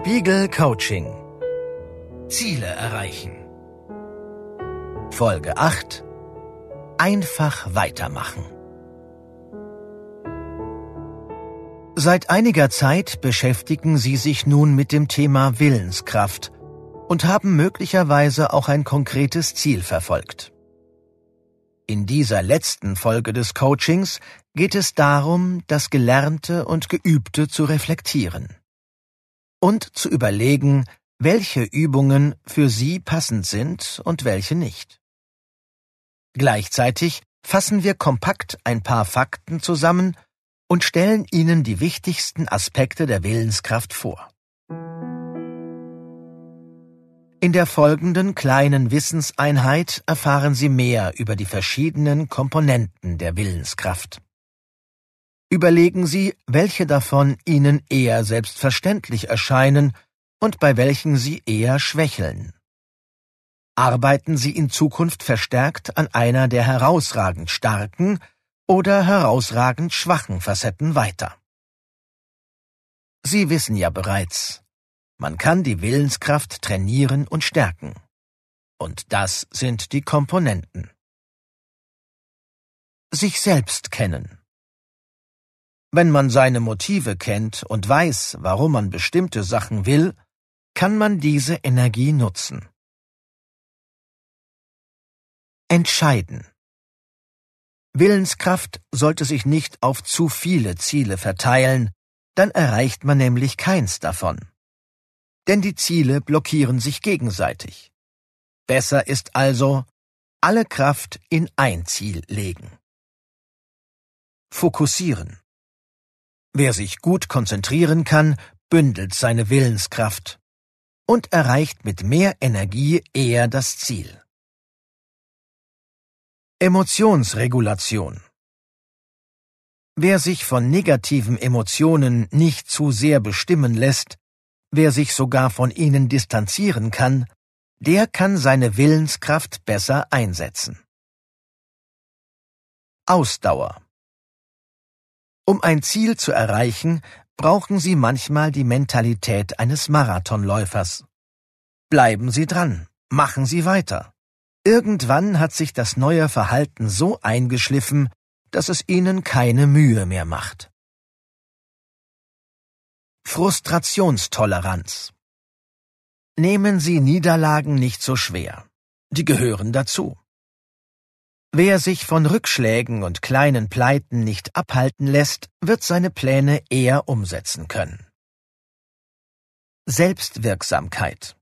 Spiegel Coaching. Ziele erreichen. Folge 8. Einfach weitermachen. Seit einiger Zeit beschäftigen Sie sich nun mit dem Thema Willenskraft und haben möglicherweise auch ein konkretes Ziel verfolgt. In dieser letzten Folge des Coachings geht es darum, das Gelernte und Geübte zu reflektieren und zu überlegen, welche Übungen für Sie passend sind und welche nicht. Gleichzeitig fassen wir kompakt ein paar Fakten zusammen und stellen Ihnen die wichtigsten Aspekte der Willenskraft vor. In der folgenden kleinen Wissenseinheit erfahren Sie mehr über die verschiedenen Komponenten der Willenskraft. Überlegen Sie, welche davon Ihnen eher selbstverständlich erscheinen und bei welchen Sie eher schwächeln. Arbeiten Sie in Zukunft verstärkt an einer der herausragend starken oder herausragend schwachen Facetten weiter. Sie wissen ja bereits, man kann die Willenskraft trainieren und stärken. Und das sind die Komponenten. Sich selbst kennen. Wenn man seine Motive kennt und weiß, warum man bestimmte Sachen will, kann man diese Energie nutzen. Entscheiden. Willenskraft sollte sich nicht auf zu viele Ziele verteilen, dann erreicht man nämlich keins davon. Denn die Ziele blockieren sich gegenseitig. Besser ist also, alle Kraft in ein Ziel legen. Fokussieren. Wer sich gut konzentrieren kann, bündelt seine Willenskraft und erreicht mit mehr Energie eher das Ziel. Emotionsregulation Wer sich von negativen Emotionen nicht zu sehr bestimmen lässt, wer sich sogar von ihnen distanzieren kann, der kann seine Willenskraft besser einsetzen. Ausdauer um ein Ziel zu erreichen, brauchen Sie manchmal die Mentalität eines Marathonläufers. Bleiben Sie dran, machen Sie weiter. Irgendwann hat sich das neue Verhalten so eingeschliffen, dass es Ihnen keine Mühe mehr macht. Frustrationstoleranz Nehmen Sie Niederlagen nicht so schwer. Die gehören dazu. Wer sich von Rückschlägen und kleinen Pleiten nicht abhalten lässt, wird seine Pläne eher umsetzen können. Selbstwirksamkeit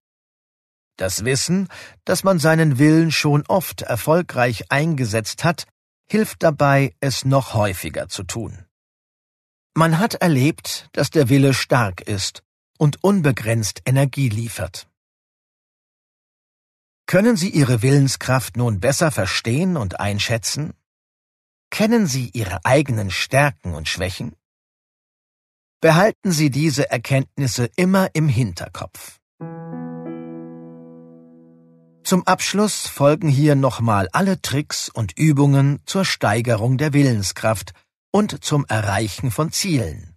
Das Wissen, dass man seinen Willen schon oft erfolgreich eingesetzt hat, hilft dabei, es noch häufiger zu tun. Man hat erlebt, dass der Wille stark ist und unbegrenzt Energie liefert. Können Sie Ihre Willenskraft nun besser verstehen und einschätzen? Kennen Sie Ihre eigenen Stärken und Schwächen? Behalten Sie diese Erkenntnisse immer im Hinterkopf. Zum Abschluss folgen hier nochmal alle Tricks und Übungen zur Steigerung der Willenskraft und zum Erreichen von Zielen.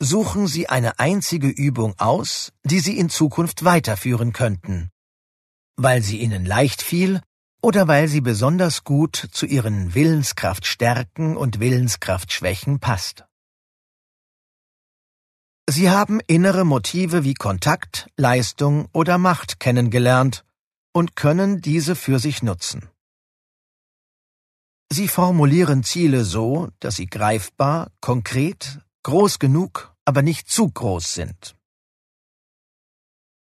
Suchen Sie eine einzige Übung aus, die Sie in Zukunft weiterführen könnten weil sie ihnen leicht fiel oder weil sie besonders gut zu ihren Willenskraftstärken und Willenskraftschwächen passt. Sie haben innere Motive wie Kontakt, Leistung oder Macht kennengelernt und können diese für sich nutzen. Sie formulieren Ziele so, dass sie greifbar, konkret, groß genug, aber nicht zu groß sind.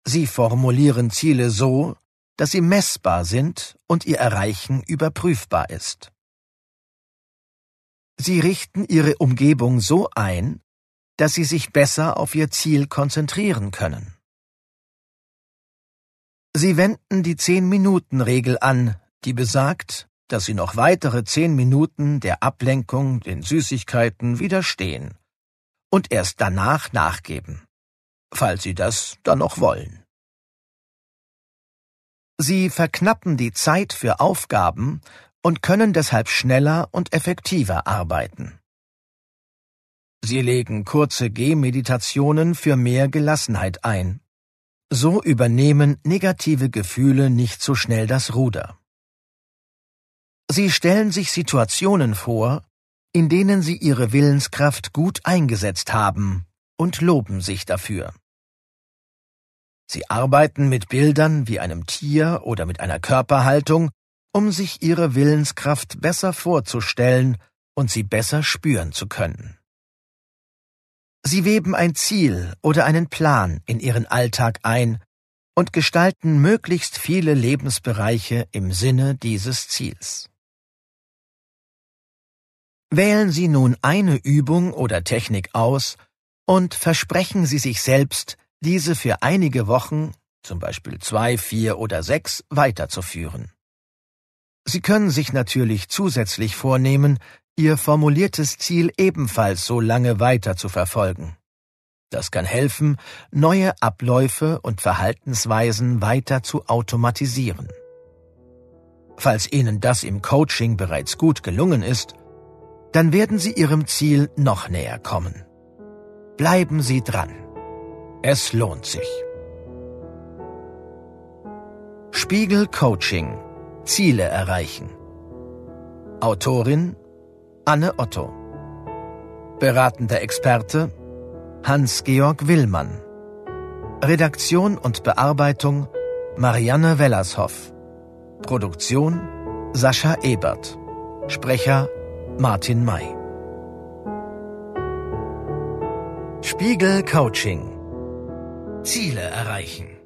Sie formulieren Ziele so, dass sie messbar sind und ihr Erreichen überprüfbar ist. Sie richten ihre Umgebung so ein, dass sie sich besser auf ihr Ziel konzentrieren können. Sie wenden die Zehn-Minuten-Regel an, die besagt, dass sie noch weitere zehn Minuten der Ablenkung, den Süßigkeiten widerstehen und erst danach nachgeben, falls sie das dann noch wollen. Sie verknappen die Zeit für Aufgaben und können deshalb schneller und effektiver arbeiten. Sie legen kurze Gehmeditationen für mehr Gelassenheit ein. So übernehmen negative Gefühle nicht so schnell das Ruder. Sie stellen sich Situationen vor, in denen sie ihre Willenskraft gut eingesetzt haben und loben sich dafür. Sie arbeiten mit Bildern wie einem Tier oder mit einer Körperhaltung, um sich ihre Willenskraft besser vorzustellen und sie besser spüren zu können. Sie weben ein Ziel oder einen Plan in ihren Alltag ein und gestalten möglichst viele Lebensbereiche im Sinne dieses Ziels. Wählen Sie nun eine Übung oder Technik aus und versprechen Sie sich selbst, diese für einige Wochen, zum Beispiel zwei, vier oder sechs, weiterzuführen. Sie können sich natürlich zusätzlich vornehmen, Ihr formuliertes Ziel ebenfalls so lange weiter zu verfolgen. Das kann helfen, neue Abläufe und Verhaltensweisen weiter zu automatisieren. Falls Ihnen das im Coaching bereits gut gelungen ist, dann werden Sie Ihrem Ziel noch näher kommen. Bleiben Sie dran. Es lohnt sich. Spiegel Coaching Ziele erreichen. Autorin Anne Otto. Beratender Experte Hans-Georg Willmann. Redaktion und Bearbeitung Marianne Wellershoff. Produktion Sascha Ebert. Sprecher Martin May. Spiegel Coaching. Ziele erreichen.